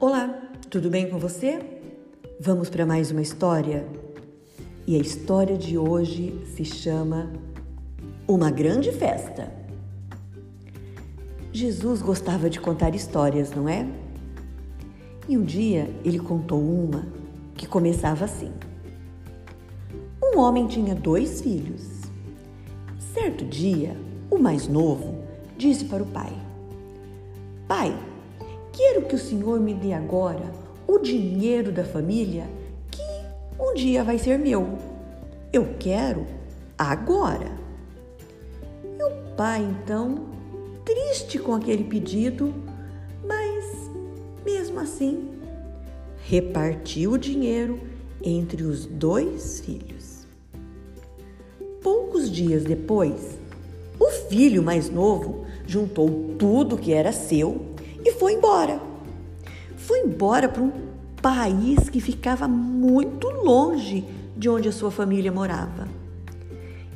Olá, tudo bem com você? Vamos para mais uma história? E a história de hoje se chama Uma Grande Festa. Jesus gostava de contar histórias, não é? E um dia ele contou uma que começava assim: Um homem tinha dois filhos. Certo dia, o mais novo disse para o pai: Pai, Quero que o Senhor me dê agora o dinheiro da família que um dia vai ser meu. Eu quero agora. E o pai, então, triste com aquele pedido, mas mesmo assim, repartiu o dinheiro entre os dois filhos. Poucos dias depois, o filho mais novo juntou tudo que era seu e foi embora. Foi embora para um país que ficava muito longe de onde a sua família morava.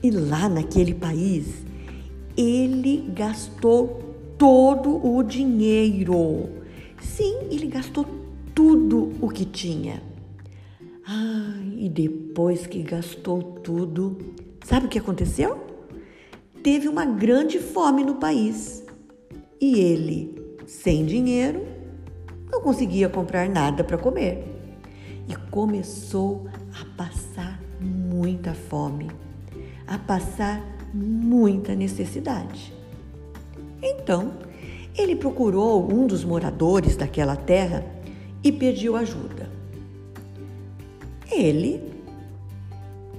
E lá naquele país, ele gastou todo o dinheiro. Sim, ele gastou tudo o que tinha. Ah, e depois que gastou tudo, sabe o que aconteceu? Teve uma grande fome no país. E ele sem dinheiro, não conseguia comprar nada para comer e começou a passar muita fome, a passar muita necessidade. Então, ele procurou um dos moradores daquela terra e pediu ajuda. Ele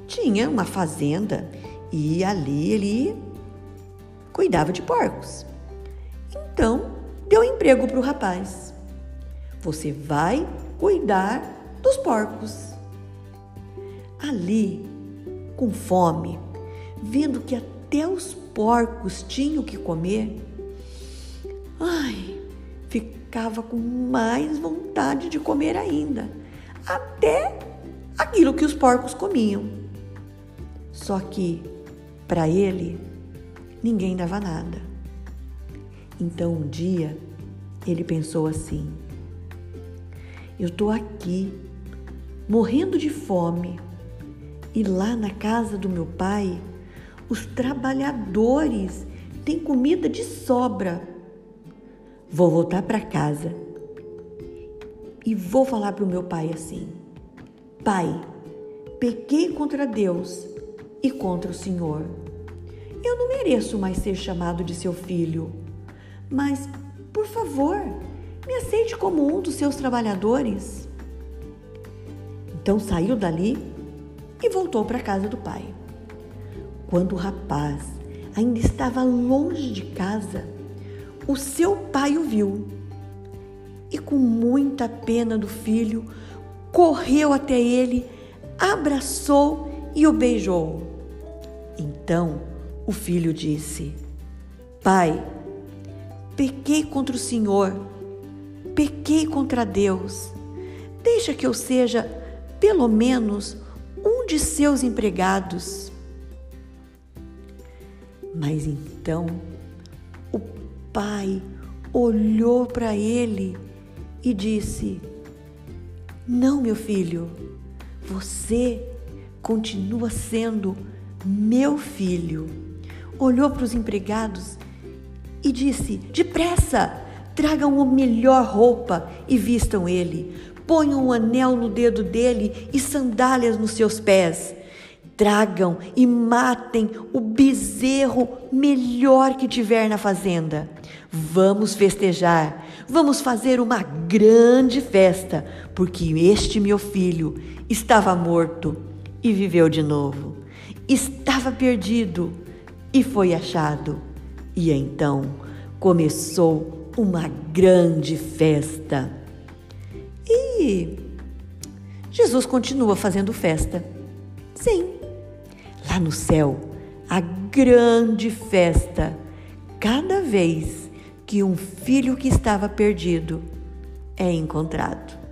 tinha uma fazenda e ali ele cuidava de porcos. Então, deu emprego para o rapaz. Você vai cuidar dos porcos. Ali, com fome, vendo que até os porcos tinham que comer, ai, ficava com mais vontade de comer ainda, até aquilo que os porcos comiam. Só que, para ele, ninguém dava nada. Então um dia ele pensou assim: eu estou aqui, morrendo de fome, e lá na casa do meu pai, os trabalhadores têm comida de sobra. Vou voltar para casa e vou falar para o meu pai assim: Pai, pequei contra Deus e contra o Senhor. Eu não mereço mais ser chamado de seu filho mas, por favor, me aceite como um dos seus trabalhadores. Então saiu dali e voltou para a casa do pai. Quando o rapaz ainda estava longe de casa, o seu pai o viu e, com muita pena do filho, correu até ele, abraçou e o beijou. Então o filho disse: Pai, Pequei contra o Senhor, pequei contra Deus. Deixa que eu seja, pelo menos, um de seus empregados. Mas então o pai olhou para ele e disse: Não, meu filho, você continua sendo meu filho. Olhou para os empregados e disse: Depressa, tragam a melhor roupa e vistam ele. Ponham um anel no dedo dele e sandálias nos seus pés. Tragam e matem o bezerro melhor que tiver na fazenda. Vamos festejar, vamos fazer uma grande festa, porque este meu filho estava morto e viveu de novo. Estava perdido e foi achado. E então começou uma grande festa. E Jesus continua fazendo festa. Sim, lá no céu, a grande festa, cada vez que um filho que estava perdido é encontrado.